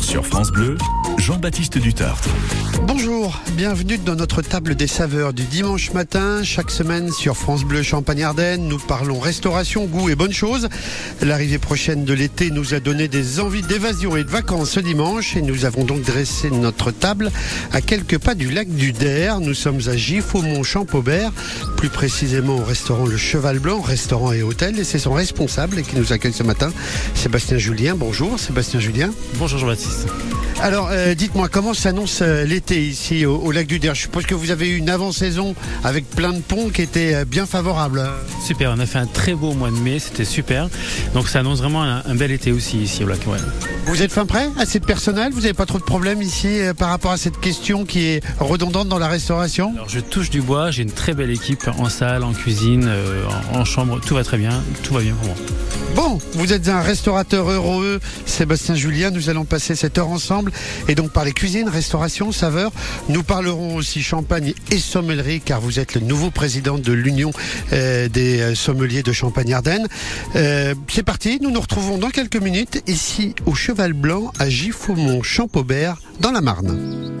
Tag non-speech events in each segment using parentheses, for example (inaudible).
sur France Bleu, Jean-Baptiste Dutartre. Bonjour, bienvenue dans notre table des saveurs du dimanche matin. Chaque semaine sur France Bleu Champagne-Ardenne, nous parlons restauration, goût et bonnes choses. L'arrivée prochaine de l'été nous a donné des envies d'évasion et de vacances ce dimanche et nous avons donc dressé notre table à quelques pas du lac du Der. Nous sommes à Giffaumont Champaubert, plus précisément au restaurant Le Cheval Blanc, restaurant et hôtel et c'est son responsable qui nous accueille ce matin, Sébastien Julien. Bonjour Sébastien Julien. Bonjour Jean-Baptiste. Alors, euh, dites-moi, comment s'annonce euh, l'été ici au, au lac du Der? Je suppose que vous avez eu une avant-saison avec plein de ponts qui étaient euh, bien favorables. Super, on a fait un très beau mois de mai, c'était super. Donc ça annonce vraiment un, un bel été aussi ici au lac. Ouais. Vous êtes fin prêt? Assez de personnel? Vous n'avez pas trop de problèmes ici euh, par rapport à cette question qui est redondante dans la restauration? Alors je touche du bois, j'ai une très belle équipe en salle, en cuisine, euh, en, en chambre, tout va très bien, tout va bien pour moi. Bon, vous êtes un restaurateur heureux, Sébastien Julien. Nous allons passer cette heure ensemble et donc parler cuisine, restauration, saveur. Nous parlerons aussi champagne et sommellerie car vous êtes le nouveau président de l'Union euh, des euh, sommeliers de Champagne-Ardenne. Euh, C'est parti, nous nous retrouvons dans quelques minutes ici au Cheval Blanc à Giffaumont Champaubert dans la Marne.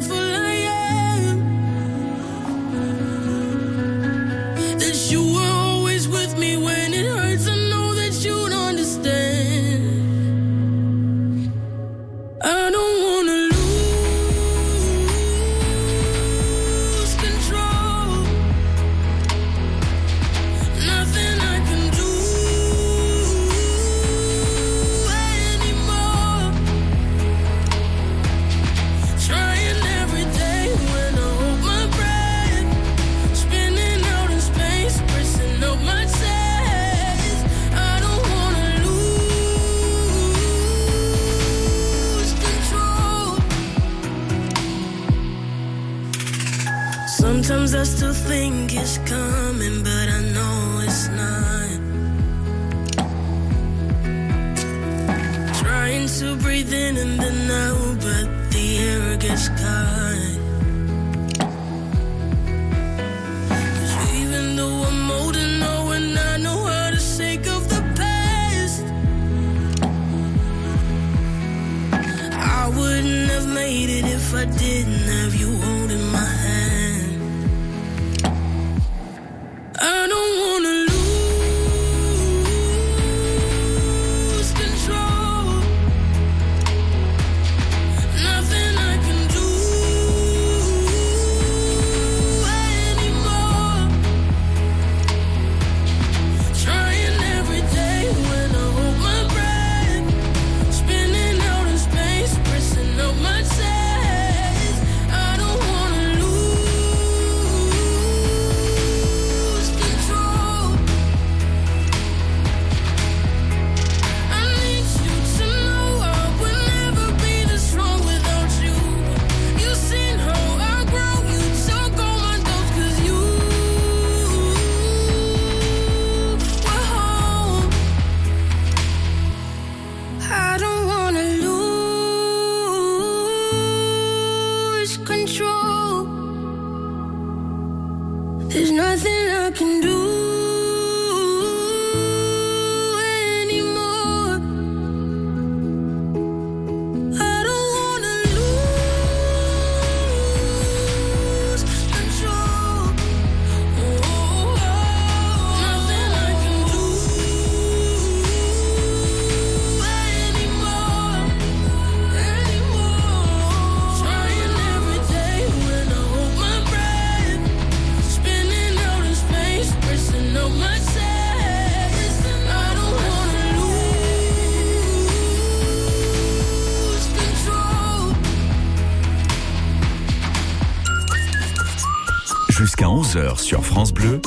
11h sur France Bleu,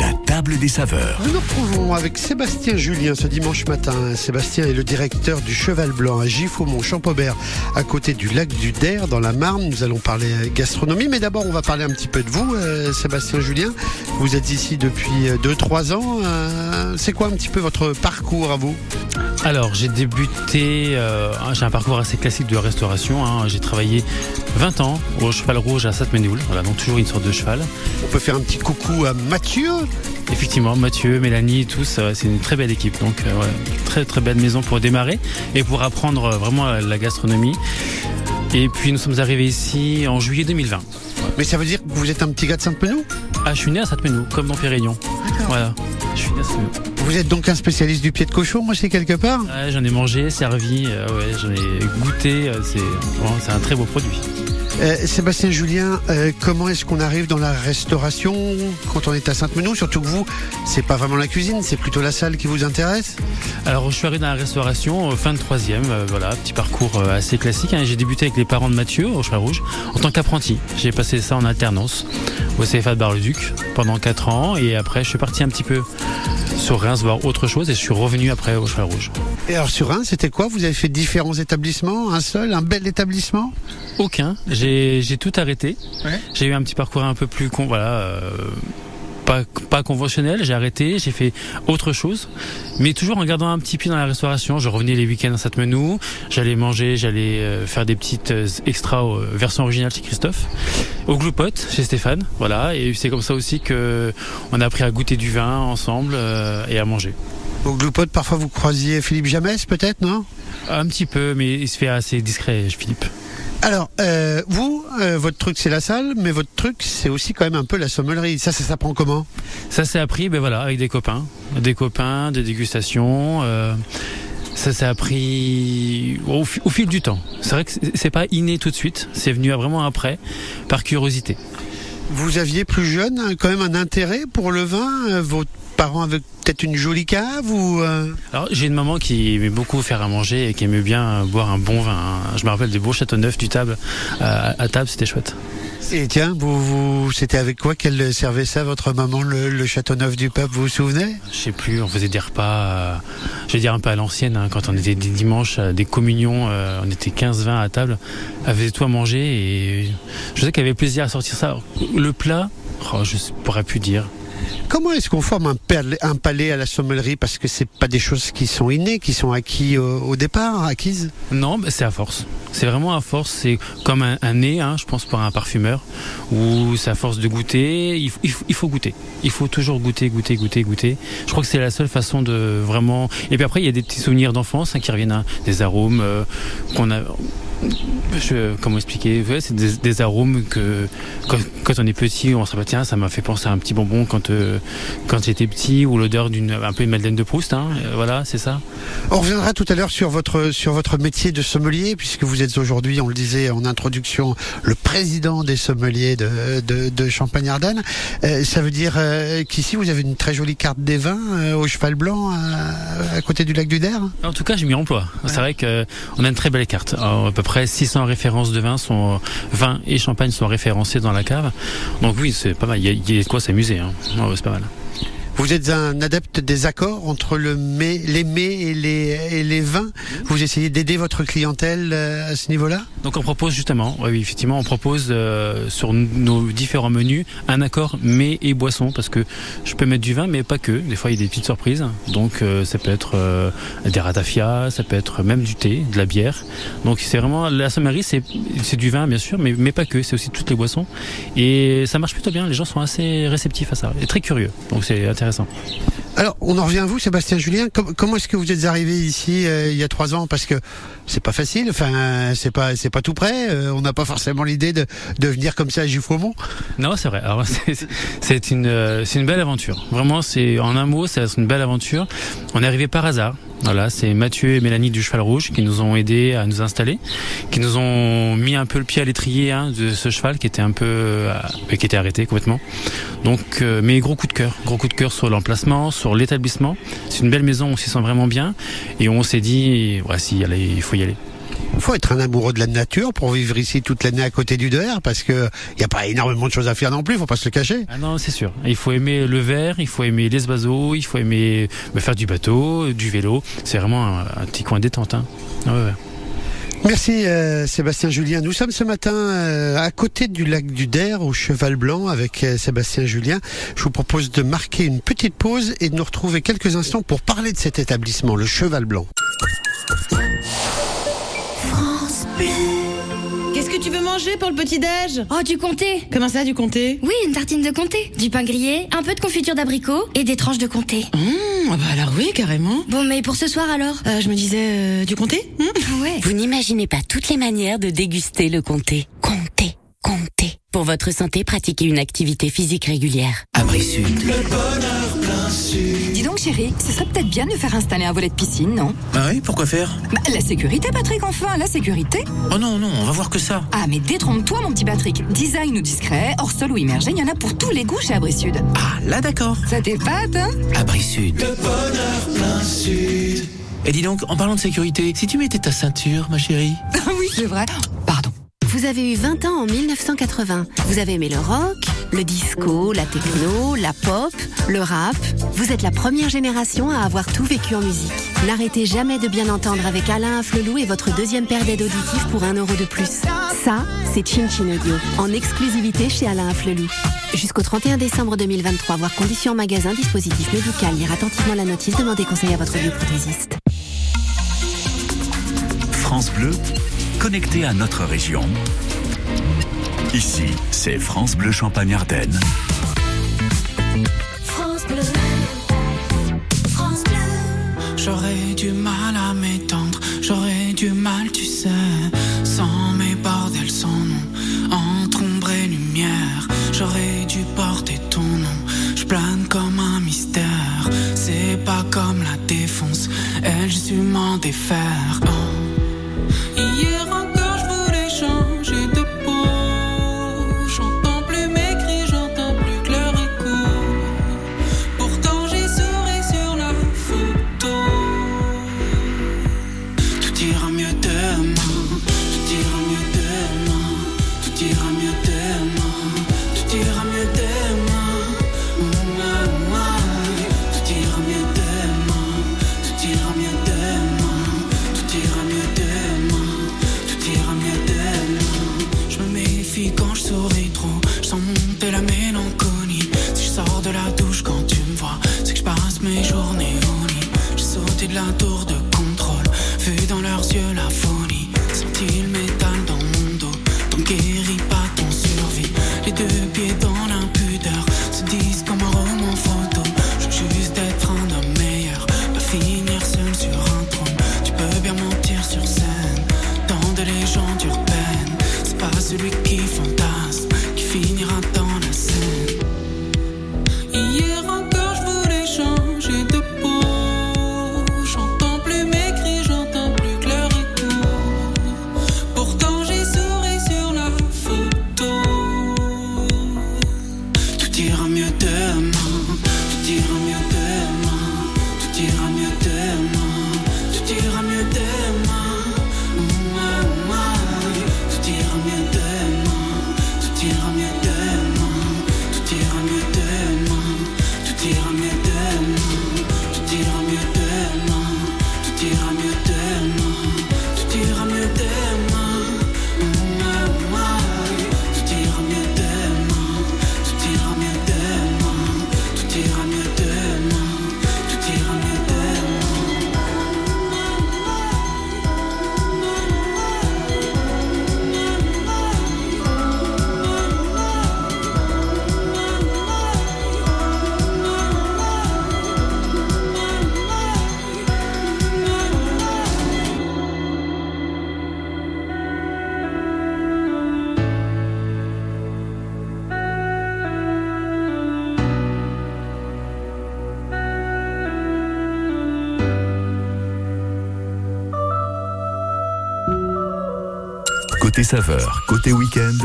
la table des saveurs. Nous nous retrouvons avec Sébastien Julien ce dimanche matin. Sébastien est le directeur du Cheval Blanc à Giffaumont, Champaubert, à côté du lac du Der, dans la Marne. Nous allons parler gastronomie, mais d'abord on va parler un petit peu de vous, euh, Sébastien Julien. Vous êtes ici depuis 2-3 ans. Euh, C'est quoi un petit peu votre parcours à vous? Alors, j'ai débuté, euh, j'ai un parcours assez classique de restauration. hein. J'ai travaillé 20 ans au Cheval Rouge à Sainte-Ménéhoul. Voilà, donc toujours une sorte de cheval. On peut faire un petit coucou à Mathieu? Effectivement, Mathieu, Mélanie, tous, euh, c'est une très belle équipe. Donc, euh, ouais, très très belle maison pour démarrer et pour apprendre vraiment la- gastronomie. Et puis, nous sommes arrivés ici en juillet 2020. Mais ça veut dire que vous êtes un petit gars de Sainte-Menou Ah, je suis né à Sainte-Ménéhoul, comme dans Pérignon. Voilà, je suis né à Sainte-Ménéhoul. Vous êtes donc un spécialiste du pied de cochon, moi c'est quelque part? Ouais, j'en ai mangé, servi, euh, ouais, j'en ai goûté. euh, c'est un très beau produit. Euh, Sébastien Julien, euh, comment est-ce qu'on arrive dans la restauration quand on est à Sainte-Menou? Surtout que vous, c'est pas vraiment la cuisine, c'est plutôt la salle qui vous intéresse? Alors, je suis arrivé dans la restauration, euh, fin de troisième, voilà, petit parcours assez classique. hein. J'ai débuté avec les parents de Mathieu au Cheval Rouge en tant qu'apprenti. J'ai passé ça en alternance au CFA de Bar-le-Duc pendant 4 ans et après, je suis parti un petit peu sur Reims voir autre chose et je suis revenu après au Cheval Rouge. Et alors sur un, c'était quoi? Vous avez fait différents établissements, un seul, un bel établissement? Aucun. J'ai j'ai tout arrêté. Ouais. J'ai eu un petit parcours un peu plus con, voilà, euh, pas pas conventionnel. J'ai arrêté, j'ai fait autre chose, mais toujours en gardant un petit pied dans la restauration. Je revenais les week-ends à Sainte-Menou. J'allais manger, j'allais euh, faire des petites euh, extras euh, version originale chez Christophe, au Gloupote chez Stéphane, voilà. Et c'est comme ça aussi que on a appris à goûter du vin ensemble et à manger. Au Gloupote, parfois vous croisiez Philippe Jamès, peut-être, non? Un petit peu, mais il se fait assez discret, Philippe. Alors, euh, vous, euh, votre truc c'est la salle, mais votre truc c'est aussi quand même un peu la sommellerie. Ça, ça s'apprend comment? Ça s'est appris, ben voilà, avec des copains, des copains, des dégustations. euh, ça s'est appris au, au fil du temps. C'est vrai que c'est pas inné tout de suite, c'est venu vraiment après, par curiosité. Vous aviez plus jeune hein, quand même un intérêt pour le vin euh, Vos parents avaient peut-être une jolie cave ou euh, Alors j'ai une maman qui aimait beaucoup faire à manger et qui aimait bien boire un bon vin. hein. Je me rappelle des beaux châteaux neufs du table euh, à table, c'était chouette. Et tiens, vous, vous c'était avec quoi qu'elle servait ça, votre maman, le, le château neuf du peuple, vous vous souvenez? Je sais plus, on faisait des repas, euh, je vais dire un peu à l'ancienne, hein, quand on était des dimanches, euh, des communions, euh, on était 15-20 à table, elle faisait tout à manger et je sais qu'elle avait plaisir à sortir ça. Le plat, oh, je pourrais plus dire. Comment est-ce qu'on forme un, palais- à la sommellerie Parce que c'est pas des choses qui sont innées, qui sont acquis au, départ, acquises? Non, c'est à force. C'est vraiment à force. C'est comme un, nez, hein, je pense, pour un parfumeur, où c'est à force de goûter. Il faut goûter. Il faut toujours goûter, goûter, goûter, goûter. Je crois que c'est la seule façon de vraiment. Et puis après, il y a des petits souvenirs d'enfance hein, qui reviennent, hein, des arômes euh, qu'on a. Je, comment expliquer? Ouais, C'est des, des arômes que quand, quand on est petit, on se rappelle tiens, ça m'a fait penser à un petit bonbon quand euh, quand j'étais petit, ou l'odeur d'une un peu une Madeleine de Proust. Hein, euh, voilà, c'est ça. On reviendra tout à l'heure sur votre sur votre métier de sommelier, puisque vous êtes aujourd'hui, on le disait en introduction, le président des sommeliers de, de, de Champagne-Ardenne. Euh, ça veut dire euh, qu'ici vous avez une très jolie carte des vins au cheval blanc à, à côté du lac du Der? En tout cas, je m'y emploie. C'est vrai que on a une très belle carte. Alors, à peu près 600 références de vin sont vin et champagne sont référencés dans la cave. Donc oui, c'est pas mal. Il y a, de quoi s'amuser. Hein. C'est pas mal. Vous êtes un adepte des accords entre le les mets et les, et les vins. Vous essayez d'aider votre clientèle euh, à ce niveau-là? Donc on propose justement, oui, effectivement, on propose euh, sur nos différents menus un accord mets et boissons parce que je peux mettre du vin, mais pas que. Des fois, il y a des petites surprises. Donc euh, ça peut être des ratafias, ça peut être même du thé, de la bière. Donc c'est vraiment la sommerie, c'est c'est du vin bien sûr, mais mais pas que. C'est aussi toutes les boissons et ça marche plutôt bien. Les gens sont assez réceptifs à ça et très curieux. Donc c'est intéressant. Alors, on en revient à vous, Sébastien Julien. Com- comment est-ce que vous êtes arrivé ici euh, il y a trois ans? Parce que c'est pas facile. Enfin, c'est pas c'est pas tout près. euh, on n'a pas forcément l'idée de, de venir comme ça à Giffaumont. Non, c'est vrai. (laughs) C'est une, euh, c'est une belle aventure. Vraiment, c'est en un mot, c'est une belle aventure. On est arrivé par hasard. Voilà, c'est Mathieu et Mélanie du Cheval Rouge qui nous ont aidés à nous installer, qui nous ont mis un peu le pied à l'étrier hein, de ce cheval qui était un peu, euh, qui était arrêté complètement. Donc, euh, mais gros coup de cœur, gros coup de cœur sur l'emplacement, sur l'établissement. C'est une belle maison, on s'y sent vraiment bien, et on s'est dit, allez, il faut y aller. Faut être un amoureux de la nature pour vivre ici toute l'année à côté du Der, parce que il y a pas énormément de choses à faire non plus, faut pas se le cacher. Ah non, c'est sûr. Il faut aimer le verre, il faut aimer les oiseaux, il faut aimer bah, faire du bateau, du vélo. C'est vraiment un, un petit coin détente. Hein. Ouais, ouais. Merci euh, Sébastien Julien. Nous sommes ce matin euh, à côté du lac du Der au Cheval Blanc avec euh, Sébastien Julien. Je vous propose de marquer une petite pause et de nous retrouver quelques instants pour parler de cet établissement, le Cheval Blanc. Qu'est-ce que tu veux manger pour le petit-déj Oh, du comté Comment ça, du comté Oui, une tartine de comté, du pain grillé, un peu de confiture d'abricot et des tranches de comté. Mmh, ah bah alors oui, carrément. Bon, mais pour ce soir alors Euh, je me disais, euh, du comté Mmh. Ah ouais. Vous n'imaginez pas toutes les manières de déguster le comté. Comté, comté. Pour votre santé, pratiquez une activité physique régulière. Abri Sud. Dis donc chérie, ce serait peut-être bien de faire installer un volet de piscine, non? Ah oui, pourquoi faire? Bah la sécurité Patrick, enfin, la sécurité Oh non, non, on va voir que ça. Ah mais détrompe-toi mon petit Patrick, design ou discret, hors sol ou immergé, il y en a pour tous les goûts chez Abri Sud. Ah, là d'accord. Ça t'épate, hein Abri Sud. Et dis donc, en parlant de sécurité, si tu mettais ta ceinture, ma chérie Ah (laughs) oui, c'est vrai. Pardon. Vous avez eu 20 ans en 1980. Vous avez aimé le rock, le disco, la techno, la pop, le rap. Vous êtes la première génération à avoir tout vécu en musique. N'arrêtez jamais de bien entendre avec Alain Afflelou et votre deuxième paire d'aides auditives pour un euro de plus. Ça, c'est Chin Chin Audio, en exclusivité chez Alain Afflelou. Jusqu'au 31 décembre 2023, voir conditions magasin, dispositif médical, lire attentivement la notice, demandez conseil à votre bioprothésiste. France Bleu, connecté à notre région. Ici, c'est France Bleu Champagne-Ardenne. France Bleu. France Bleu. J'aurais du mal à m'étendre, j'aurais du mal, tu sais, sans mes bordels, sans nom, entre ombre et lumière, j'aurais dû porter ton nom, je plane comme un mystère, c'est pas comme la défonce, elle, je su m'en défaire. Oh. Tout ira mieux demain. Côté saveur, côté week-end,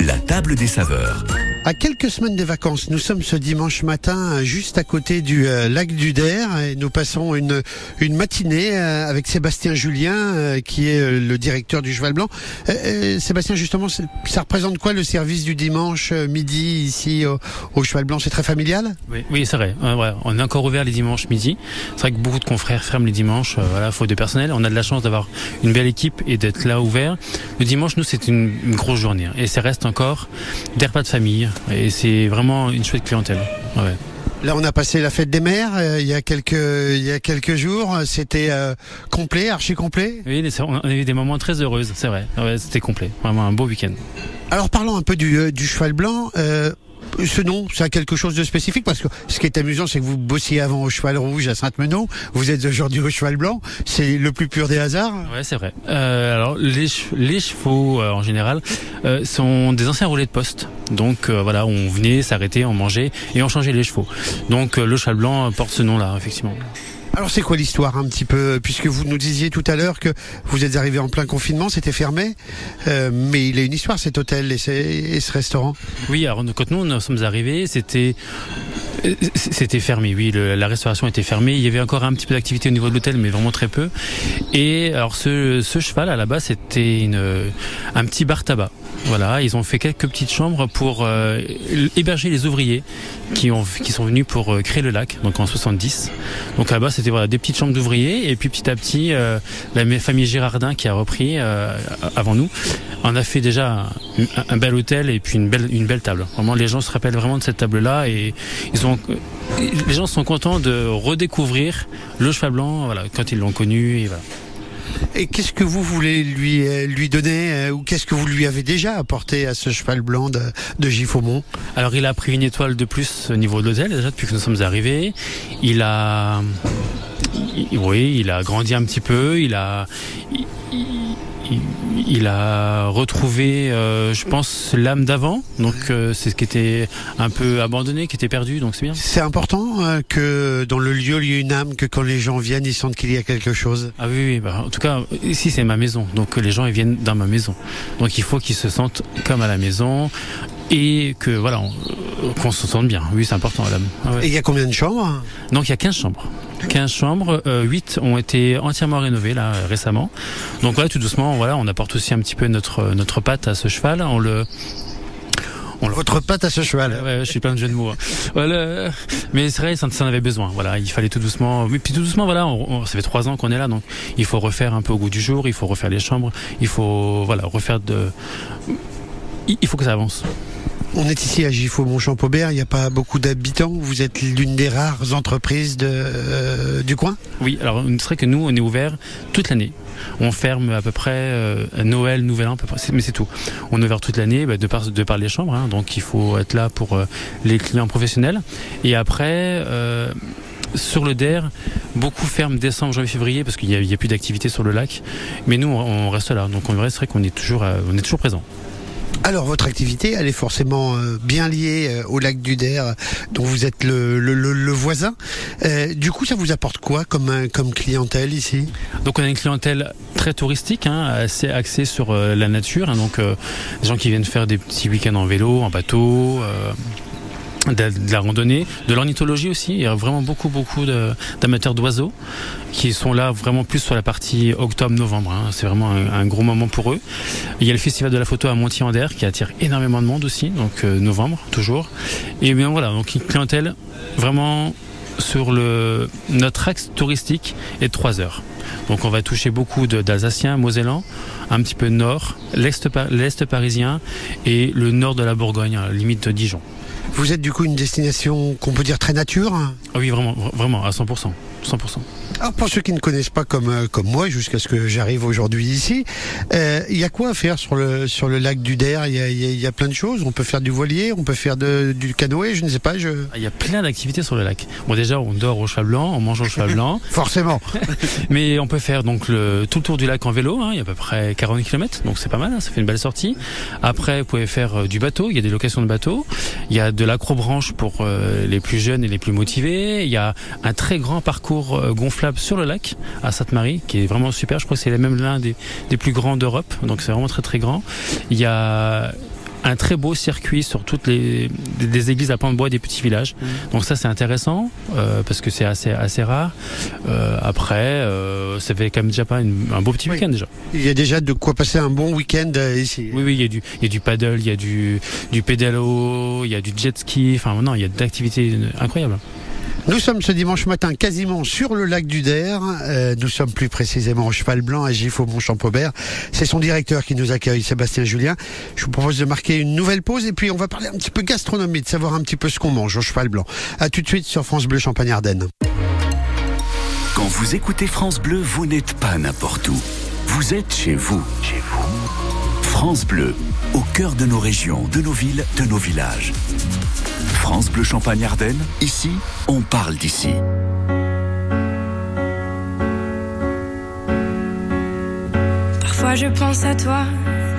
la table des saveurs. À quelques semaines des vacances, nous sommes ce dimanche matin euh, juste à côté du euh, lac du Der et nous passons une, une matinée euh, avec Sébastien Julien euh, qui est euh, le directeur du Cheval Blanc. Euh, euh, Sébastien, justement, ça représente quoi le service du dimanche euh, midi ici au, au Cheval Blanc? C'est très familial? Oui, oui c'est vrai. Ouais. On est encore ouvert les dimanches midi. C'est vrai que beaucoup de confrères ferment les dimanches. Euh, voilà, faute de personnel. On a de la chance d'avoir une belle équipe et d'être là ouvert. Le dimanche, nous, c'est une, une grosse journée. hein. Et ça reste encore des repas de famille. Et c'est vraiment une chouette clientèle. Ouais. Là, on a passé la fête des mères euh, il y a quelques il y a quelques jours. C'était euh, complet, archi complet. Oui, on a eu des moments très heureux, c'est vrai. Ouais, C'était complet. Vraiment un beau week-end. Alors parlons un peu du, euh, du cheval blanc. Ce nom, ça a quelque chose de spécifique parce que ce qui est amusant, c'est que vous bossiez avant au cheval rouge à Sainte-Meneau, vous êtes aujourd'hui au cheval blanc. C'est le plus pur des hasards. Ouais, c'est vrai. Euh, alors les, che- les chevaux euh, en général euh, sont des anciens relais de poste. Donc euh, voilà, on venait s'arrêter, on mangeait et on changeait les chevaux. Donc le cheval blanc porte ce nom-là, effectivement. Alors c'est quoi l'histoire un petit peu Puisque vous nous disiez tout à l'heure que vous êtes arrivé en plein confinement, c'était fermé, Euh, mais il a une histoire cet hôtel et, ce restaurant. Oui, alors quand nous, nous sommes arrivés, c'était euh, c'était fermé. Oui, la restauration était fermée. Il y avait encore un petit peu d'activité au niveau de l'hôtel, mais vraiment très peu. Et alors ce, cheval à la base, c'était une un petit bar tabac. Voilà, ils ont fait quelques petites chambres pour euh, héberger les ouvriers qui ont qui sont venus pour euh, créer le lac, donc en 70. Donc là-bas, c'était des petites chambres d'ouvriers et puis petit à petit, euh, la famille Girardin qui a repris euh, avant nous, en a fait déjà un, bel hôtel et puis une belle une belle table. Vraiment, les gens se rappellent vraiment de cette table-là et ils ont les gens sont contents de redécouvrir le cheval blanc, quand ils l'ont connu. Et qu'est-ce que vous voulez lui euh, lui donner euh, ou qu'est-ce que vous lui avez déjà apporté à ce cheval blanc de, de Giffaumont Alors il a pris une étoile de plus au niveau de l'hôtel déjà depuis que nous sommes arrivés. Il a, oui, il a grandi un petit peu. Il a, il- il a retrouvé, euh, je pense, l'âme d'avant. Donc euh, c'est ce qui était un peu abandonné, qui était perdu. Donc c'est bien. C'est important euh, que dans le lieu il y ait une âme, que quand les gens viennent, ils sentent qu'il y a quelque chose. Ah oui, oui bah, en tout cas, ici c'est ma maison, donc les gens ils viennent dans ma maison. Donc il faut qu'ils se sentent comme à la maison et que voilà, on- qu'on se sente bien. Oui, c'est important, madame. Ah ouais. Et il y a combien de chambres? Donc il y a 15 chambres. 15 chambres, euh, 8 ont été entièrement rénovées là euh, récemment. Donc voilà, tout doucement, voilà, on apporte aussi un petit peu notre notre patte à ce cheval. On le on le- Votre patte à ce cheval. Ouais, je suis plein de jeux de mots. hein. Voilà. Mais c'est vrai, ça, en avait besoin. Voilà, il fallait tout doucement. Mais puis tout doucement, voilà, on, on- ça fait trois ans qu'on est là, donc il faut refaire un peu au goût du jour. Il faut refaire les chambres. Il faut, voilà, refaire de. Il faut que ça avance. On est ici à Giffaumont-Champaubert, il n'y a pas beaucoup d'habitants. Vous êtes l'une des rares entreprises euh, du coin? Oui, alors c'est vrai que nous, on est ouvert toute l'année. On ferme à peu près euh, Noël, Nouvel An, à mais c'est tout. On est ouvert toute l'année bah, de, par, les chambres, hein, donc il faut être là pour euh, les clients professionnels. Et après, sur le DER, beaucoup ferment décembre, janvier, février parce qu'il n'y a, plus d'activité sur le lac. Mais nous, on, reste là, donc on qu'on est toujours, euh, on est toujours présent. Alors votre activité, elle est forcément euh, bien liée euh, au lac du Der, euh, dont vous êtes le, le, voisin. Euh, du coup, ça vous apporte quoi comme, comme clientèle ici? Donc on a une clientèle très touristique, hein, assez axée sur la nature. hein, donc euh, des gens qui viennent faire des petits week-ends en vélo, en bateau. De, la- randonnée, de l'ornithologie aussi. Il y a vraiment beaucoup, beaucoup d'amateurs d'oiseaux qui sont là vraiment plus sur la partie octobre-novembre. hein. C'est vraiment un, gros moment pour eux. Il y a le festival de la photo à Montier-en-Der qui attire énormément de monde aussi, donc euh, novembre toujours. Et bien voilà, donc une clientèle vraiment sur le notre axe touristique est de 3 heures. Donc on va toucher beaucoup d'Alsaciens, Mosellans, un petit peu nord, l'est pa- l'est parisien et le nord de la Bourgogne, à la limite de Dijon. Vous êtes du coup une destination qu'on peut dire très nature. Ah oui, vraiment, vra- vraiment, à 100%. 100%. Alors pour ceux qui ne connaissent pas comme euh, comme moi, jusqu'à ce que j'arrive aujourd'hui ici, euh, il y a quoi à faire sur le sur le lac du Der? Il y a, y a- il y a plein de choses. On peut faire du voilier, on peut faire de, du canoë, je ne sais pas. Je... Ah, Il y a plein d'activités sur le lac. Bon, déjà, on dort au cheval blanc, on mange au cheval blanc. (laughs) Forcément. (laughs) Mais on peut faire donc le, tout le tour du lac en vélo. hein. Il y a à peu près 40 km, donc c'est pas mal. hein, ça fait une belle sortie. Après, vous pouvez faire euh, du bateau. Il y a des locations de bateaux. Il y a de l'acrobranche pour euh, les plus jeunes et les plus motivés. Il y a un très grand parcours euh, gonflable sur le lac à Sainte-Marie, qui est vraiment super. Je crois que c'est même l'un des, des plus grands d'Europe. Donc c'est vraiment très très grand. Il y a un très beau circuit sur toutes les des, églises à plan de bois des petits villages. Donc ça c'est intéressant euh, parce que c'est assez assez rare. Euh, après, euh, ça fait quand même déjà pas une- un beau petit week-end déjà. Il y a déjà de quoi passer un bon week-end ici. Oui, oui, il y a du, il y a du paddle, il y a du, du pédalo, il y a du jet ski. Enfin, non, il y a d'activités incroyables. Nous sommes ce dimanche matin quasiment sur le lac du Der. Euh, nous sommes plus précisément au Cheval Blanc à Gif au Mont-Champaubert. C'est son directeur qui nous accueille, Sébastien Julien. Je vous propose de marquer une nouvelle pause et puis on va parler un petit peu gastronomie, de savoir un petit peu ce qu'on mange au Cheval Blanc. À tout de suite sur France Bleu Champagne-Ardenne. Quand vous écoutez France Bleu, vous n'êtes pas n'importe où. Vous êtes chez vous. Chez vous. France Bleu, au cœur de nos régions, de nos villes, de nos villages. France Bleu Champagne-Ardenne, ici, on parle d'ici. Parfois je pense à toi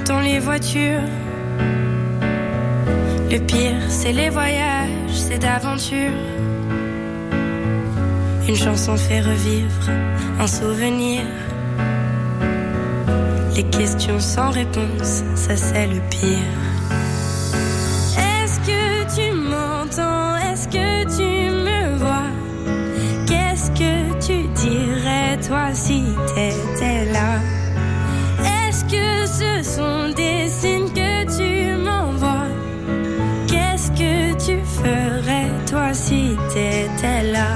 dans les voitures. Le pire, c'est les voyages, c'est d'aventure. Une chanson fait revivre un souvenir. Les questions sans réponse, ça c'est le pire. Est-ce que tu m'entends? Est-ce que tu me vois? Qu'est-ce que tu dirais toi si t'étais là? Est-ce que ce sont des signes que tu m'envoies? Qu'est-ce que tu ferais toi si t'étais là?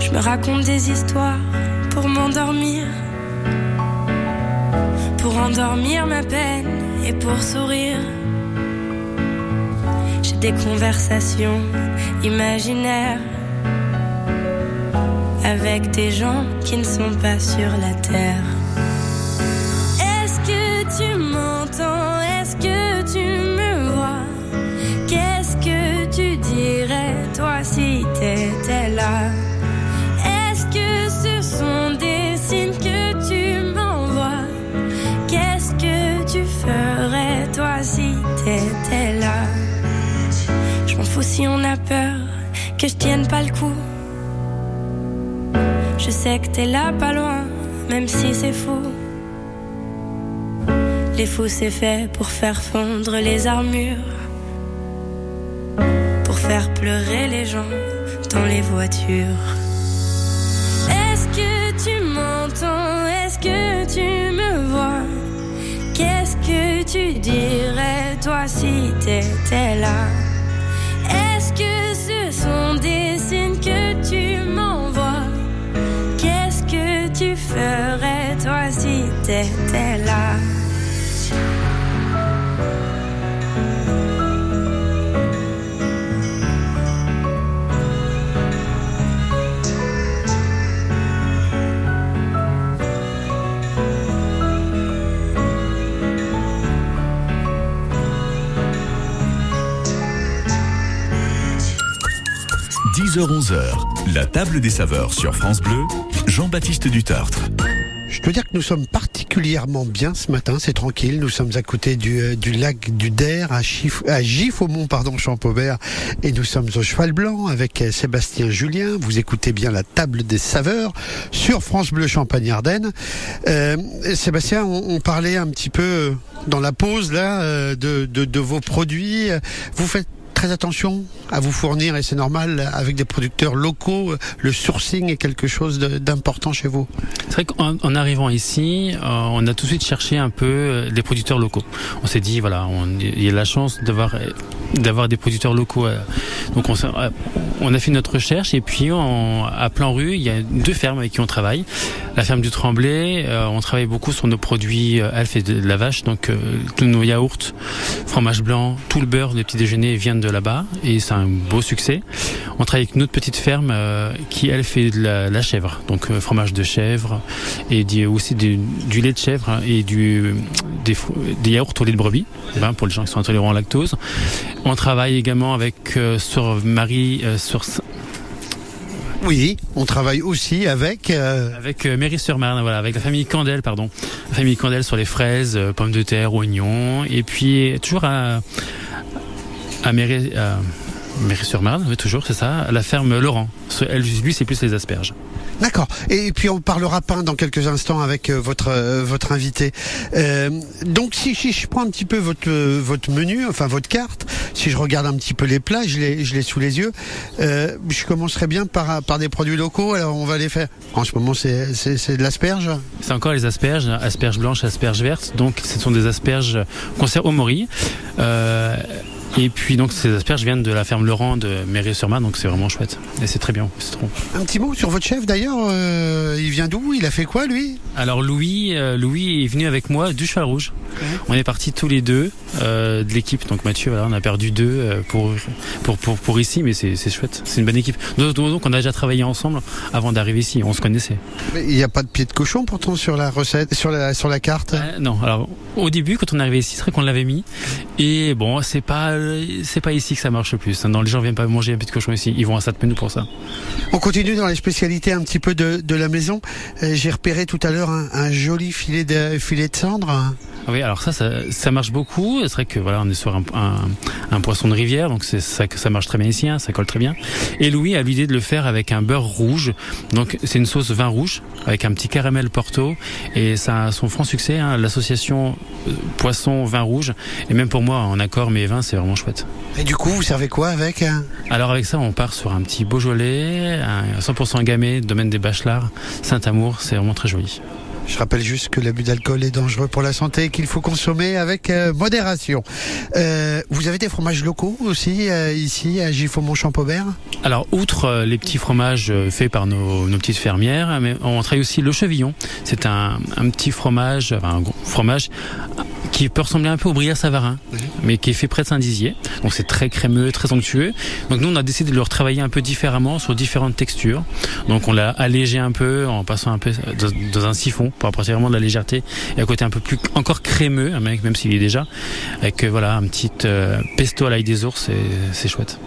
Je me raconte des histoires pour m'endormir pour endormir ma peine et pour sourire. J'ai des conversations imaginaires avec des gens qui ne sont pas sur la terre. Est-ce que tu m'entends je tienne pas le coup. Je sais que t'es là pas loin, même si c'est fou. Les fous c'est fait pour faire fondre les armures, pour faire pleurer les gens dans les voitures. Est-ce que tu m'entends? Est-ce que tu me vois? Qu'est-ce que tu dirais toi si t'étais là? T'étais là – 10h-11h, la table des saveurs sur France Bleu, Jean-Baptiste Dutartre. Je dois dire que nous sommes particulièrement bien ce matin, c'est tranquille. Nous sommes à côté du, euh, lac du Der, à, Chif, à Gif-au-Mont, pardon, Champaubert, et nous sommes au Cheval Blanc avec euh, Sébastien Julien. Vous écoutez bien la table des saveurs sur France Bleu Champagne-Ardenne. Euh, Sébastien, on, parlait un petit peu dans la pause là de vos produits. Vous faites très attention à vous fournir et c'est normal avec des producteurs locaux. Le sourcing est quelque chose d'important chez vous. C'est vrai qu'en en arrivant ici, euh, on a tout de suite cherché un peu euh, des producteurs locaux. On s'est dit voilà, il y a la chance d'avoir euh, des producteurs locaux. euh, donc on, euh, a fait notre recherche et puis à Plan Rue, il y a deux fermes avec qui on travaille. La ferme du Tremblay, euh, on travaille beaucoup sur nos produits euh, Alpha et de, la vache, donc euh, tous nos yaourts, fromage blanc, tout le beurre des petits déjeuners viennent de là-bas et c'est un beau succès. On travaille avec une autre petite ferme euh, qui elle fait de la, la chèvre, donc euh, fromage de chèvre et du- aussi du, du lait de chèvre hein, et du, des, yaourts au lait de brebis ben, pour les gens qui sont intolérants au lactose. On travaille également avec euh, sur Marie sur Oui, on travaille aussi avec. euh, avec euh, Méry-sur-Marne, voilà, avec la famille Candel, pardon, la famille Candel sur les fraises, euh, pommes de terre, oignons, et puis toujours à à Méry, à- Méry-sur-Marne, oui, toujours, c'est ça. La ferme Laurent. Elle, lui, c'est plus les asperges. D'accord. Et puis on parlera pain dans quelques instants avec euh, votre euh, votre invité. Euh, donc si, si je prends un petit peu votre euh, votre menu, enfin votre carte, si je regarde un petit peu les plats, je les je l'ai sous les yeux. Euh, je commencerai bien par par des produits locaux. Alors on va les faire. En ce moment c'est de l'asperge. C'est encore les asperges, asperges blanches, asperges vertes. Donc, ce sont des asperges conservées au mori. Euh, et puis, donc, ces asperges viennent de la ferme Laurent de Méry-sur-Marne. Donc, c'est vraiment chouette. Et c'est très bien. C'est trop. Un petit mot sur votre chef d'ailleurs. euh, il vient d'où? Il a fait quoi lui? Alors Louis, euh, Louis est venu avec moi du cheval rouge. On est partis tous les deux euh, de l'équipe. Donc Mathieu, voilà, on a perdu deux pour, pour, pour, pour ici, mais c'est c'est chouette. C'est une bonne équipe. Donc, donc, donc, on a déjà travaillé ensemble avant d'arriver ici. On se connaissait. Mais Il n'y a pas de pied de cochon pourtant sur la recette, sur la sur la carte? Euh, non, alors au début, quand on est arrivé ici, c'est vrai qu'on l'avait mis. Et bon, c'est pas euh, c'est pas ici que ça marche le plus. Non, les gens viennent pas manger un de cochon ici. Ils vont à Sainte-Menou pour ça. On continue dans les spécialités un petit peu de, de la maison. Euh, J'ai repéré tout à l'heure un, un joli filet de filet de cendre. Ah Oui, alors ça, ça, ça marche beaucoup. C'est vrai que voilà, on est sur un, un, un poisson de rivière, donc c'est ça que ça marche très bien ici, hein, ça colle très bien. Et Louis a l'idée de le faire avec un beurre rouge. Donc c'est une sauce vin rouge avec un petit caramel Porto et ça a son franc succès. Hein, L'association euh, poisson vin rouge et même pour moi en accord mes vins, c'est vraiment chouette. Et du coup, vous servez quoi avec hein? Alors avec ça, on part sur un petit Beaujolais, un 100% gamay, domaine des Bachelards, Saint-Amour, c'est vraiment très joli. Je rappelle juste que l'abus d'alcool est dangereux pour la santé et qu'il faut consommer avec euh, modération. Euh, vous avez des fromages locaux aussi euh, ici à Giffaumont-Champaubert Alors, outre les petits fromages faits par nos, petites fermières, on travaille aussi le chevillon. C'est un petit fromage, enfin, un gros fromage qui peut ressembler un peu au Brière Savarin, mais qui est fait près de Saint-Dizier. Donc c'est très crémeux, très onctueux. Donc nous, on a décidé de le retravailler un peu différemment sur différentes textures. Donc on l'a allégé un peu en passant un peu dans, un siphon pour apporter vraiment de la légèreté et un côté un peu plus encore crémeux, même s'il est déjà, avec euh, voilà un petit euh, pesto à l'ail des ours, c'est chouette.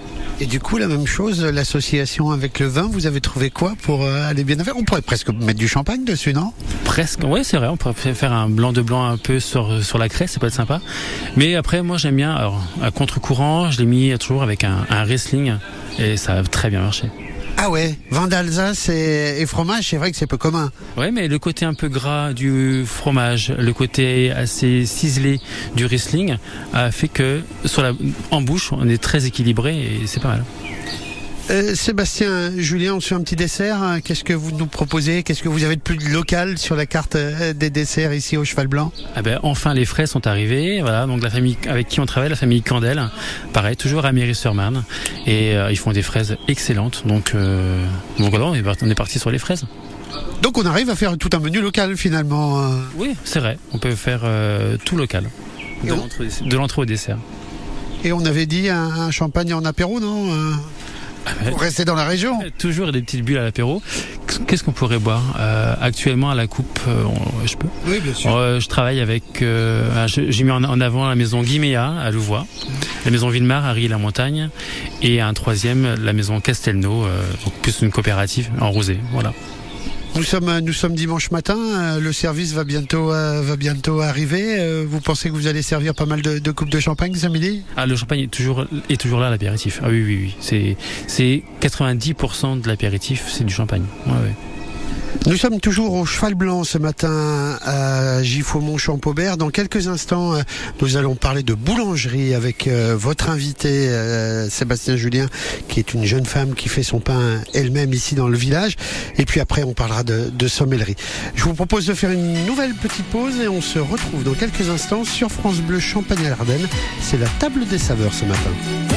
Et du coup, la même chose, l'association avec le vin, vous avez trouvé quoi pour euh, aller bien faire? On pourrait presque mettre du champagne dessus, non? Presque, ouais, c'est vrai. On pourrait faire un blanc de blanc un peu sur sur la craie, ça peut être sympa. Mais après, moi, j'aime bien. Alors, à contre-courant, je l'ai mis toujours avec un, un wrestling et ça a très bien marché. Ah ouais, vin d'Alsace et, fromage, c'est vrai que c'est peu commun. Ouais, mais le côté un peu gras du fromage, le côté assez ciselé du wrestling a fait que sur la en bouche, on est très équilibré et c'est pas mal. Euh, Sébastien, Julien, on suit un petit dessert. Qu'est-ce que vous nous proposez? Qu'est-ce que vous avez de plus local sur la carte euh, des desserts ici au Cheval Blanc? Ah ben, enfin, les frais sont arrivés. Voilà, donc la famille avec qui on travaille, la famille Candel, pareil, toujours à Méry-sur-Marne, et euh, ils font des fraises excellentes. Donc, euh, donc voilà, on est parti- sur les fraises. Donc on arrive à faire tout un menu local finalement. Oui, c'est vrai. On peut faire euh, tout local, de l'entrée de l'entrée au dessert. Et on avait dit un, un champagne en apéro, non euh, Pour rester dans la région. Toujours des petites bulles à l'apéro. Qu'est-ce qu'on pourrait boire Euh, Actuellement à la coupe, euh, on- je peux. Oui, bien sûr. Euh, je travaille avec. euh, je- J'ai mis en avant la maison Guiméa à Louvois, la maison Villemar à Rilly-la-Montagne, et un troisième, la maison Castelnau, euh, donc plus une coopérative en rosé. Voilà. Nous sommes, nous sommes dimanche matin. euh, Le service va bientôt, euh, va bientôt arriver. Euh, Vous pensez que vous allez servir pas mal de, coupes de champagne ce midi Ah, le champagne est toujours, est toujours là l'apéritif. Ah oui, oui, oui. C'est, c'est 90% de l'apéritif, c'est du champagne. Nous sommes toujours au Cheval Blanc ce matin à Giffaumont-Champaubert. Dans quelques instants, euh, nous allons parler de boulangerie avec euh, votre invité euh, Sébastien Julien, qui est une jeune femme qui fait son pain elle-même ici dans le village. Et puis après, on parlera de, de sommellerie. Je vous propose de faire une nouvelle petite pause et on se retrouve dans quelques instants sur France Bleu Champagne-Ardenne. C'est la table des saveurs ce matin.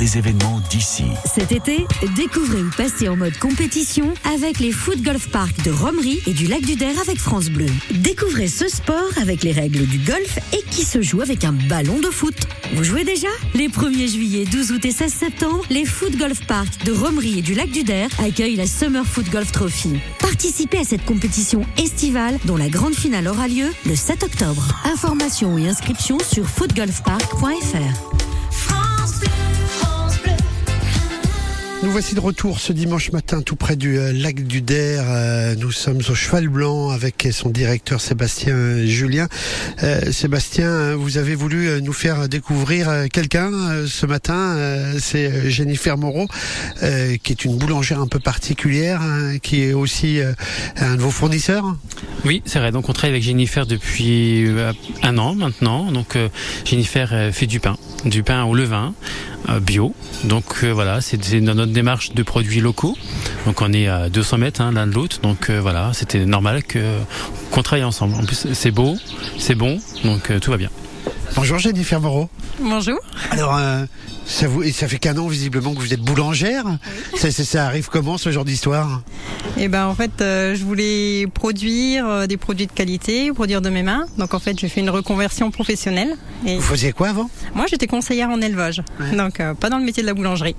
Des événements d'ici. Cet été, découvrez ou passez en mode compétition avec les Foot Golf Park de Romery et du Lac du Der avec France Bleu. Découvrez ce sport avec les règles du golf et qui se joue avec un ballon de foot. Vous jouez déjà? Les 1er juillet, 12 août et 16 septembre, les Foot Golf Park de Romery et du Lac du Der accueillent la Summer Foot Golf Trophy. Participez à cette compétition estivale dont la grande finale aura lieu le 7 octobre. Informations et inscriptions sur footgolfpark.fr. Nous voici de retour ce dimanche matin tout près du euh, lac du Der. Euh, nous sommes au Cheval Blanc avec son directeur Sébastien Julien. Euh, Sébastien, hein, vous avez voulu nous faire découvrir quelqu'un ce matin. C'est Jennifer Moreau, qui est une boulangère un peu particulière, hein, qui est aussi un de vos fournisseurs. Oui, c'est vrai. Donc on travaille avec Jennifer depuis un an maintenant. Donc Jennifer fait du pain, du pain au levain bio. Donc euh, voilà, c'est dans notre démarche de produits locaux. Donc on est à 200 mètres hein, l'un de l'autre. Donc euh, voilà, c'était normal qu'on travaille ensemble. En plus, c'est beau, c'est bon, donc euh, tout va bien. Bonjour Jennifer Moreau. Bonjour. Alors, euh, ça, vous, ça fait qu'un an visiblement que vous êtes boulangère. Ça, ça- ça arrive comment ce genre d'histoire? Et ben en fait, euh, je voulais produire euh, des produits de qualité, produire de mes mains. Donc en fait, j'ai fait une reconversion professionnelle. Et Vous faisiez quoi avant? Moi, j'étais conseillère en élevage, donc pas dans le métier de la boulangerie.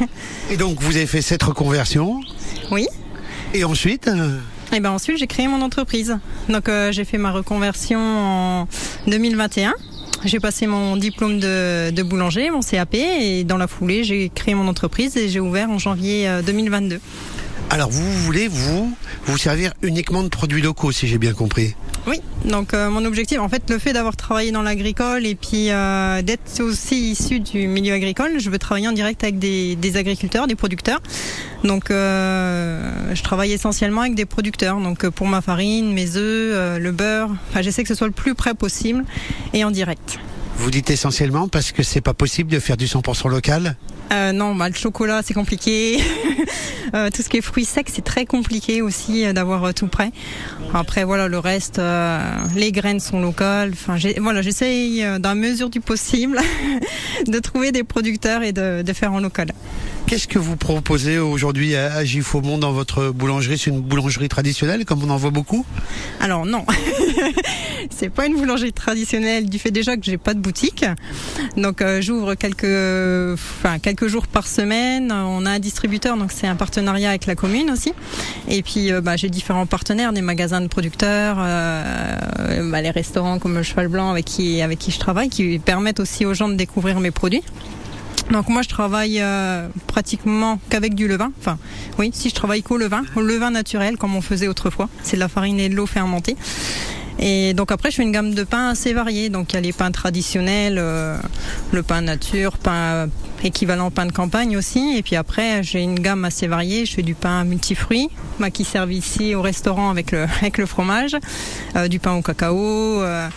(laughs) Et donc vous avez fait cette reconversion? Oui. Et ensuite Et ben ensuite, j'ai créé mon entreprise. Donc euh, j'ai fait ma reconversion en 2021. J'ai passé mon diplôme de, boulanger, mon CAP, et dans la foulée, j'ai créé mon entreprise et j'ai ouvert en janvier euh, 2022. Alors vous voulez vous vous servir uniquement de produits locaux si j'ai bien compris. Oui, donc euh, mon objectif, en fait, le fait d'avoir travaillé dans l'agricole et puis euh, d'être aussi issu du milieu agricole, je veux travailler en direct avec des, des agriculteurs, des producteurs. Donc, euh, je travaille essentiellement avec des producteurs. Donc, pour ma farine, mes œufs, le beurre, enfin, j'essaie que ce soit le plus près possible et en direct. Vous dites essentiellement parce que c'est pas possible de faire du 100% local. Euh, non, bah, le chocolat, c'est compliqué. (laughs) Euh, tout ce qui est fruits secs, c'est très compliqué aussi euh, d'avoir euh, tout prêt. Après, voilà, le reste, euh, les graines sont locales. Enfin, voilà, j'essaye, euh, dans la mesure du possible, (laughs) de trouver des producteurs et de, de faire en local. Qu'est-ce que vous proposez aujourd'hui à, à Giffaumont dans votre boulangerie? C'est une boulangerie traditionnelle comme on en voit beaucoup? Alors non, (laughs) c'est pas une boulangerie traditionnelle du fait déjà que j'ai pas de boutique. Donc euh, j'ouvre quelques, enfin quelques jours par semaine. On a un distributeur, donc c'est un partenariat avec la commune aussi. Et puis euh, bah, j'ai différents partenaires, des magasins de producteurs, euh, bah, les restaurants comme le Cheval Blanc avec qui avec qui je travaille, qui permettent aussi aux gens de découvrir mes produits. Donc moi je travaille pratiquement qu'avec du levain. Enfin oui, si je travaille qu'au levain, au levain naturel comme on faisait autrefois. C'est de la farine et de l'eau fermentée. Et donc après je fais une gamme de pains assez variée. Donc il y a les pains traditionnels, euh, le pain nature, pain équivalent pain de campagne aussi. Et puis après j'ai une gamme assez variée. Je fais du pain multifruits, bah, qui servent ici au restaurant avec le (laughs) avec le fromage, euh, du pain au cacao, euh,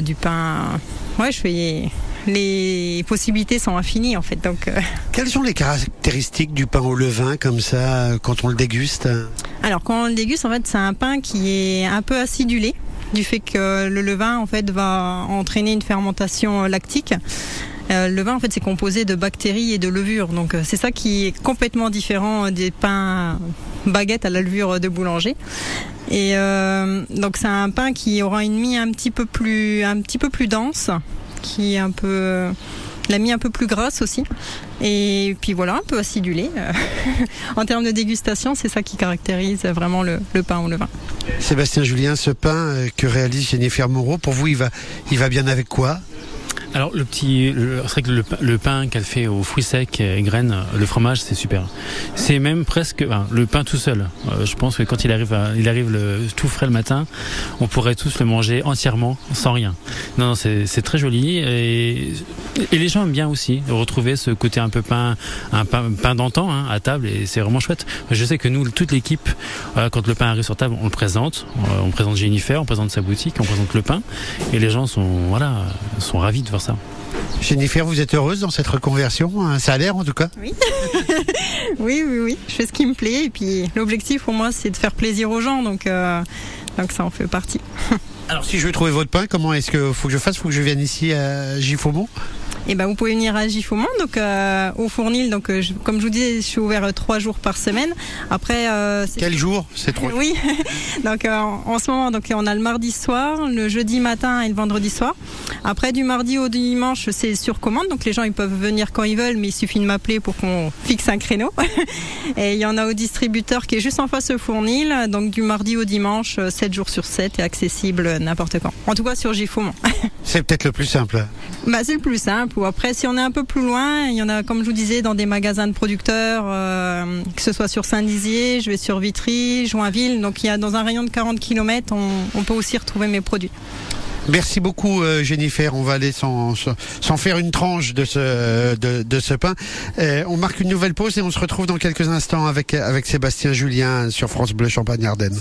du pain. Ouais, je fais les possibilités sont infinies en fait. Donc, euh, (laughs) Quelles sont les caractéristiques du pain au levain comme ça quand on le déguste? Alors quand on le déguste, en fait, c'est un pain qui est un peu acidulé du fait que le levain en fait va entraîner une fermentation lactique. Euh, le levain en fait c'est composé de bactéries et de levures, donc euh, c'est ça qui est complètement différent des pains baguettes à la levure de boulanger. Et euh, donc c'est un pain qui aura une mie un petit peu plus un petit peu plus dense, qui est un peu la mie un peu plus grasse aussi. Et puis voilà, un peu acidulé. Euh, (laughs) en termes de dégustation, c'est ça qui caractérise vraiment le, le pain au levain. Sébastien Julien, ce pain euh, que réalise Jennifer Moreau, pour vous, il va bien avec quoi? Alors le petit, c'est vrai que le, pain- le pain qu'elle fait aux fruits secs et graines, le fromage, c'est super. C'est même presque le pain tout seul. Euh, je pense que quand il arrive, il arrive le, tout frais le matin, on pourrait tous le manger entièrement sans rien. Non, non, c'est très joli et, les gens aiment bien aussi retrouver ce côté un peu pain, un pain, d'antan hein, à table et c'est vraiment chouette. Je sais que nous, toute l'équipe, euh, quand le pain arrive sur table, on le présente, Euh, on présente Jennifer, on présente sa boutique, on présente le pain et les gens sont voilà, sont ravis de ça. Jennifer, vous êtes heureuse dans cette reconversion hein Ça a l'air en tout cas Oui. (laughs) oui, oui, oui. Je fais ce qui me plaît. Et puis l'objectif pour moi, c'est de faire plaisir aux gens. Donc, euh, donc ça en fait partie. (laughs) Alors si je veux trouver votre pain, comment est-ce que faut que je fasse? Faut que je vienne ici à Giffaumont? Et ben vous pouvez venir à Giffaumont, donc euh, au Fournil. Donc euh, je- comme je vous disais, je suis ouvert euh, trois jours par semaine. Après, euh, Quel jour? C'est trop. oui. (laughs) donc euh, en, ce moment, donc on a le mardi soir, le jeudi matin et le vendredi soir. Après du mardi au dimanche, c'est sur commande, donc les gens ils peuvent venir quand ils veulent, mais il suffit de m'appeler pour qu'on fixe un créneau. (laughs) et il y en a au distributeur qui est juste en face au Fournil, donc du mardi au dimanche, 7 jours sur 7 et accessible n'importe quand. En tout cas sur Giffaumont. (laughs) C'est peut-être le plus simple. Bah, c'est le plus simple. Ou après, si on est un peu plus loin, il y en a, comme je vous disais, dans des magasins de producteurs, euh, que ce soit sur Saint-Dizier, je vais sur Vitry, Joinville. Donc, il y a dans un rayon de 40 km, on, on peut aussi retrouver mes produits. Merci beaucoup euh, Jennifer. On va aller s'en faire une tranche de ce de, de ce pain. Euh, on marque une nouvelle pause et on se retrouve dans quelques instants avec avec Sébastien Julien sur France Bleu Champagne Ardennes.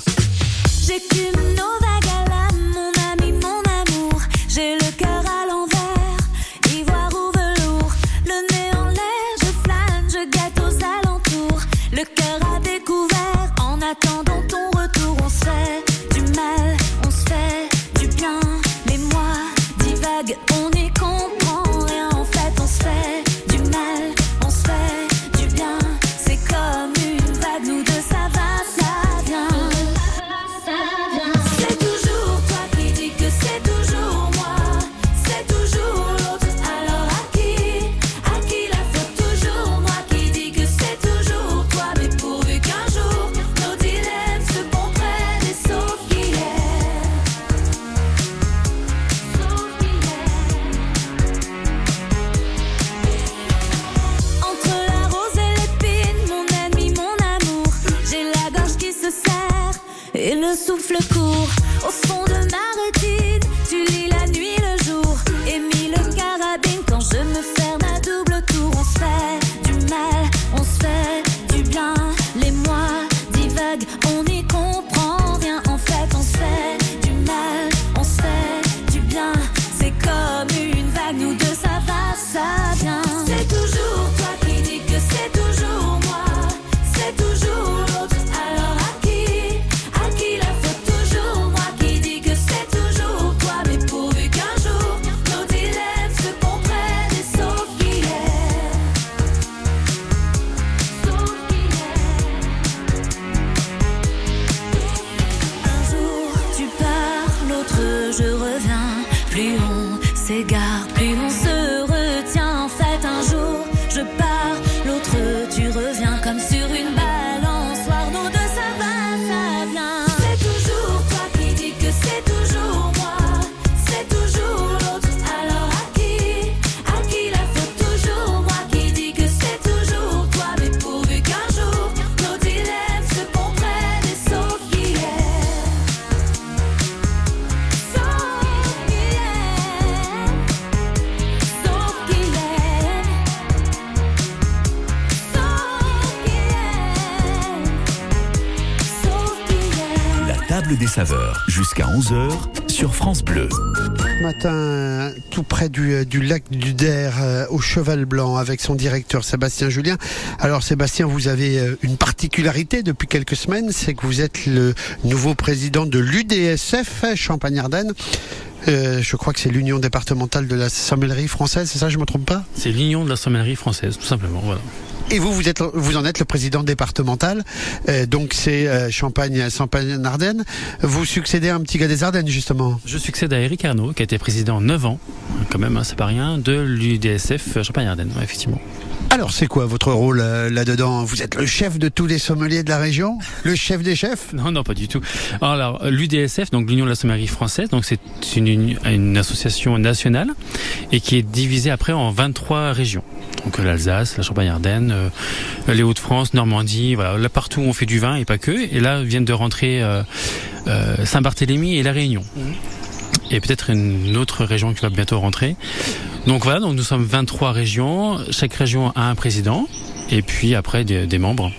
11h sur France Bleu. Ce matin, tout près du, euh, du lac du Der, euh, au Cheval Blanc, avec son directeur Sébastien Julien. Alors Sébastien, vous avez euh, une particularité depuis quelques semaines, c'est que vous êtes le nouveau président de l'UDSF Champagne-Ardenne. Euh, je crois que c'est l'Union départementale de la sommellerie française, c'est ça, je me trompe pas? C'est l'union de la sommellerie française, tout simplement. Voilà. Et vous, vous êtes, vous en êtes le président départemental, euh, donc c'est euh, Champagne, Champagne-Ardenne. Vous succédez à un petit gars des Ardennes, justement. Je succède à Eric Arnaud, qui a été président 9 ans, quand même, hein, c'est pas rien, de l'UDSF Champagne-Ardenne, ouais, effectivement. Alors, c'est quoi votre rôle euh, là-dedans? Vous êtes le chef de tous les sommeliers de la région? Le chef des chefs? Non, non, pas du tout. Alors, l'UDSF, donc l'Union de la sommellerie française, donc c'est une, association nationale et qui est divisée après en 23 régions. Donc l'Alsace, la Champagne-Ardenne, euh, les Hauts-de-France, Normandie, voilà, là partout où on fait du vin et pas que. Et là viennent de rentrer euh, euh, Saint-Barthélemy et la Réunion. Et peut-être une autre région qui va bientôt rentrer. Donc voilà, donc nous sommes 23 régions. Chaque région a un président et puis après des, des membres.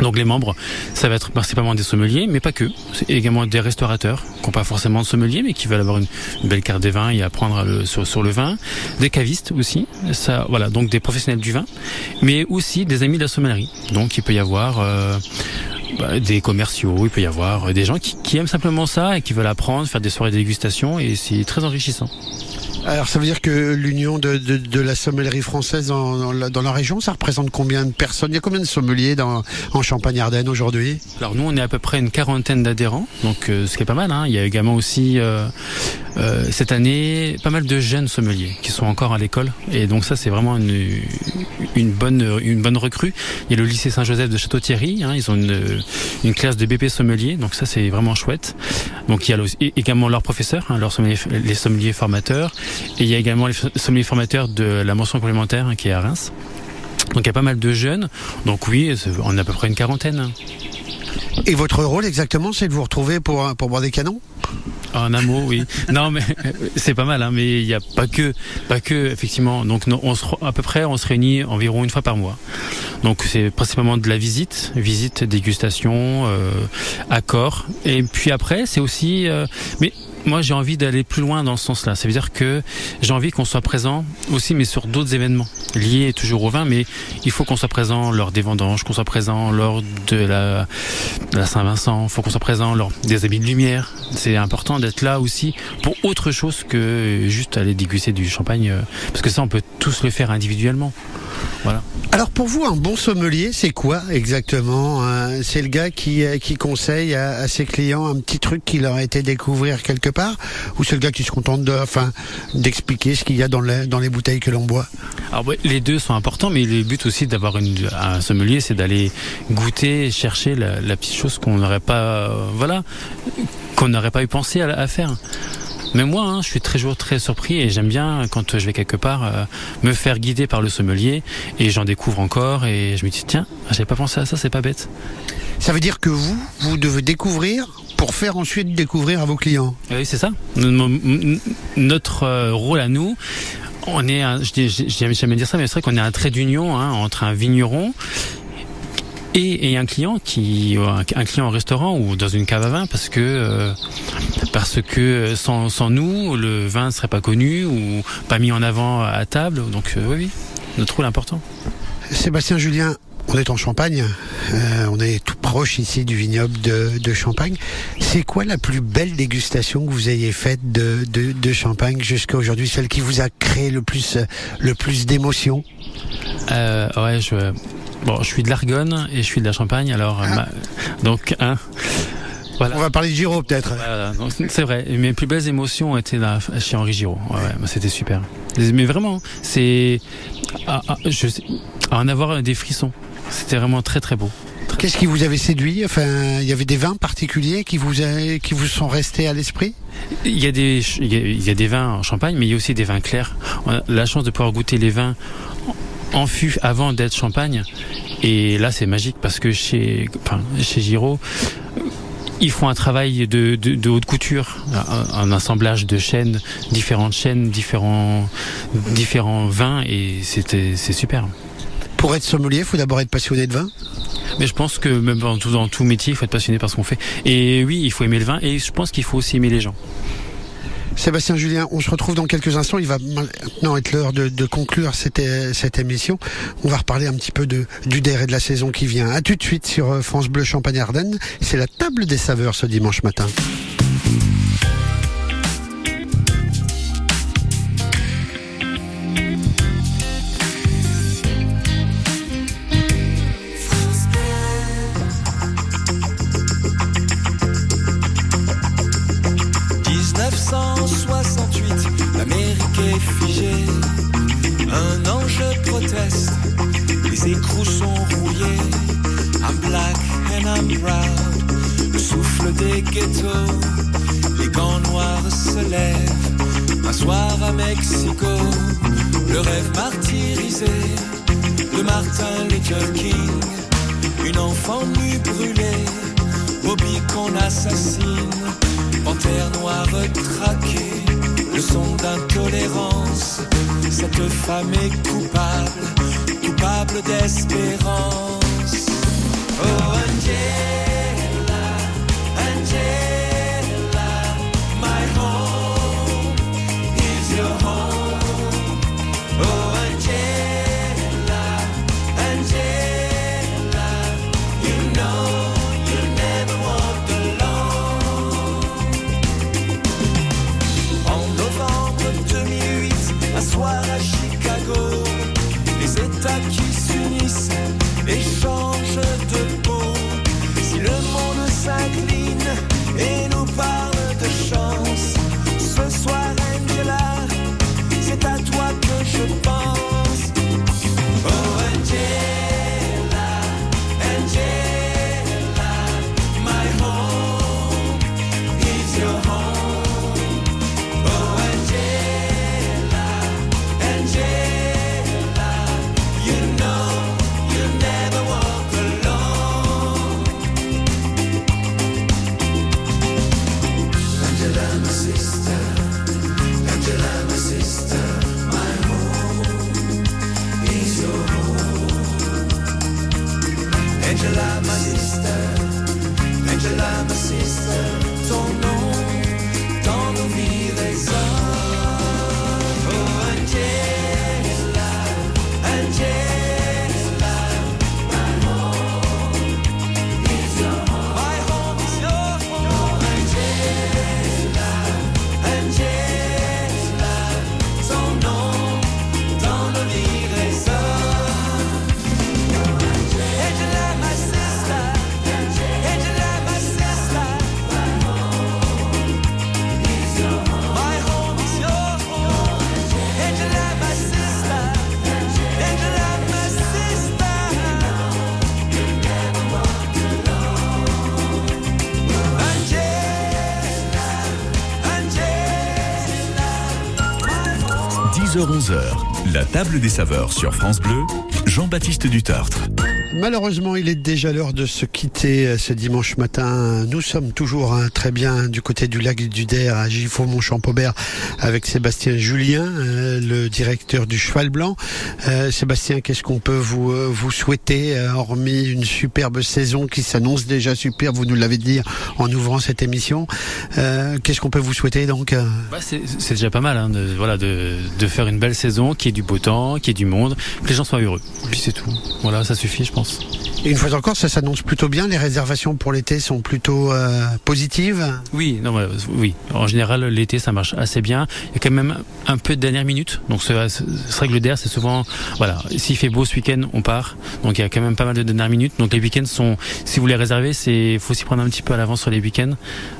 Donc les membres, ça va être principalement des sommeliers, mais pas que. C'est également des restaurateurs qui n'ont pas forcément de sommelier, mais qui veulent avoir une, belle carte des vins et apprendre le- sur, sur le vin. Des cavistes aussi. Ça, voilà, donc des professionnels du vin, mais aussi des amis de la sommellerie. Donc il peut y avoir euh, bah, des commerciaux, il peut y avoir des gens qui, qui aiment simplement ça et qui veulent apprendre, faire des soirées de dégustation, et c'est très enrichissant. Alors ça veut dire que l'union de, de, de la sommellerie française dans, dans la, dans la région, ça représente combien de personnes? Il y a combien de sommeliers dans, en Champagne-Ardenne aujourd'hui? Alors nous, on est à peu près une quarantaine d'adhérents, donc euh, ce qui est pas mal. Hein. Il y a également aussi euh, euh, cette année pas mal de jeunes sommeliers qui sont encore à l'école, et donc ça c'est vraiment une, une bonne une bonne recrue. Il y a le lycée Saint-Joseph de Château-Thierry, hein, ils ont une, une classe de BP sommelier, donc ça c'est vraiment chouette. Donc il y a le- également leurs professeurs, hein, leurs sommeliers, les sommeliers formateurs, et il y a également les sommeliers formateurs de la mention complémentaire hein, qui est à Reims. Donc il y a pas mal de jeunes, donc oui, on est à peu près une quarantaine. Et votre rôle exactement, c'est de vous retrouver pour, pour boire des canons? Un mot, oui. (laughs) non, mais c'est pas mal, hein, mais il n'y a pas que, pas que, effectivement. Donc, on se, à peu près, on se réunit environ une fois par mois. Donc, c'est principalement de la visite, visite, dégustation, euh, accord. Et puis après, c'est aussi, euh, mais moi, j'ai envie d'aller plus loin dans ce sens-là. Ça veut dire que j'ai envie qu'on soit présent aussi, mais sur d'autres événements liés toujours au vin. Mais il faut qu'on soit présent lors des vendanges, qu'on soit présent lors de la, Saint-Vincent. Il faut qu'on soit présent lors des habits de lumière. C'est important d'être là aussi pour autre chose que juste aller déguster du champagne, euh, parce que ça, on peut tous le faire individuellement. Voilà. Alors pour vous, un bon sommelier, c'est quoi exactement hein? C'est le gars qui, euh, qui conseille à, à ses clients un petit truc qu'il leur a été découvrir quelque part? Ou c'est le gars qui se contente de, enfin, d'expliquer ce qu'il y a dans, les- dans les bouteilles que l'on boit? Alors ouais, les deux sont importants, mais le but aussi d'avoir un sommelier, c'est d'aller goûter, chercher la, la petite chose qu'on n'aurait pas, euh, voilà, qu'on n'aurait pas eu pensé à, à faire. Mais moi, hein, je suis toujours très surpris et j'aime bien quand je vais quelque part euh, me faire guider par le sommelier et j'en découvre encore et je me dis tiens, j'avais pas pensé à ça, c'est pas bête. Ça veut dire que vous, vous devez découvrir pour faire ensuite découvrir à vos clients. Oui, c'est ça. Notre euh, rôle à nous, on est, un, je j'aime jamais dire ça, mais c'est vrai qu'on est un trait d'union hein, entre un vigneron et, et un client qui, un, un client au restaurant ou dans une cave à vin, parce que euh, parce que sans, sans nous, le vin ne serait pas connu ou pas mis en avant à table. Donc euh, oui, oui, notre rôle est important. Sébastien Julien, on est en Champagne, euh, on est tout proche ici du vignoble de, de Champagne. C'est quoi la plus belle dégustation que vous ayez faite de, de, de Champagne jusqu'à aujourd'hui, celle qui vous a créé le plus, euh, le plus d'émotions? Euh, ouais, je, bon, je suis de l'Argonne et je suis de la Champagne, alors ma- donc hein. Voilà. On va parler de Giraud peut-être. Voilà, c'est vrai. Mes plus belles émotions ont été là chez Henri Giraud. Ouais, ouais, c'était super. Mais vraiment, c'est à, à- je sais- à en avoir des frissons. C'était vraiment très très beau. Qu'est-ce qui vous avait séduit? Enfin, il y avait des vins particuliers qui vous, a- qui vous sont restés à l'esprit? Il y a des il y a des vins en Champagne, mais il y a aussi des vins clairs. On a la chance de pouvoir goûter les vins en fût avant d'être Champagne. Et là, c'est magique parce que chez, enfin, chez Giraud, ils font un travail de, de, de haute couture, un, un assemblage de chaînes, différentes chaînes, différents, différents vins, et c'était, c'est super. Pour être sommelier, il faut d'abord être passionné de vin? Mais je pense que même dans tout, dans tout métier, il faut être passionné par ce qu'on fait. Et oui, il faut aimer le vin, et je pense qu'il faut aussi aimer les gens. Sébastien Julien, on se retrouve dans quelques instants. Il va maintenant être l'heure de, conclure cette, émission. On va reparler un petit peu du DER et de la saison qui vient. À tout de suite sur euh, France Bleu Champagne Ardenne. C'est la table des saveurs ce dimanche matin. « 10h-11h, la table des saveurs sur France Bleu, Jean-Baptiste Dutartre. Malheureusement, il est déjà l'heure de se quitter euh, ce dimanche matin. Nous sommes toujours hein, très bien du côté du lac du Der à Giffaumont-Champaubert avec Sébastien Julien, euh, le directeur du Cheval Blanc. Euh, Sébastien, qu'est-ce qu'on peut vous, souhaiter, hormis une superbe saison qui s'annonce déjà super, vous nous l'avez dit en ouvrant cette émission. Qu'est-ce qu'on peut vous souhaiter donc Bah, c'est déjà pas mal hein, de, voilà, de, faire une belle saison, qui ait du beau temps, qui ait du monde, que les gens soient heureux. Et puis c'est tout. Voilà, ça suffit, je pense. Et une fois encore, ça s'annonce plutôt bien. Les réservations pour l'été sont plutôt euh, positives. Oui, non, oui. En général, l'été, ça marche assez bien. Il y a quand même un peu de dernière minute. Donc, ce, règle d'air, c'est souvent, voilà, s'il fait beau ce week-end, on part. Donc, il y a quand même pas mal de dernière minute. Donc, les week-ends sont, si vous les réservez, c'est, faut s'y prendre un petit peu à l'avance sur les week-ends.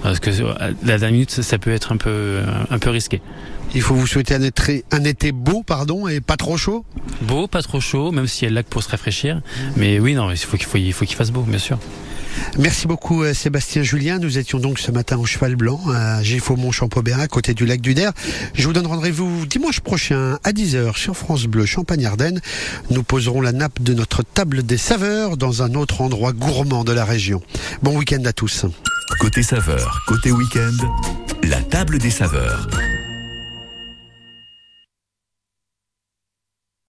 Parce que euh, la dernière minute, ça, ça peut être un peu, un peu risqué. Il faut vous souhaiter un été, un été beau, pardon, et pas trop chaud. Beau, pas trop chaud, même s'il y a le lac pour se rafraîchir. Mais oui, non, il faut qu'il faut, il faut qu'il fasse beau, bien sûr. Merci beaucoup euh, Sébastien Julien. Nous étions donc ce matin au Cheval Blanc à Giffaumont Champaubert à côté du lac du Der. Je vous donne rendez-vous dimanche prochain à 10h sur France Bleu Champagne Ardenne. Nous poserons la nappe de notre table des saveurs dans un autre endroit gourmand de la région. Bon week-end à tous. Côté saveur, côté week-end, la table des saveurs.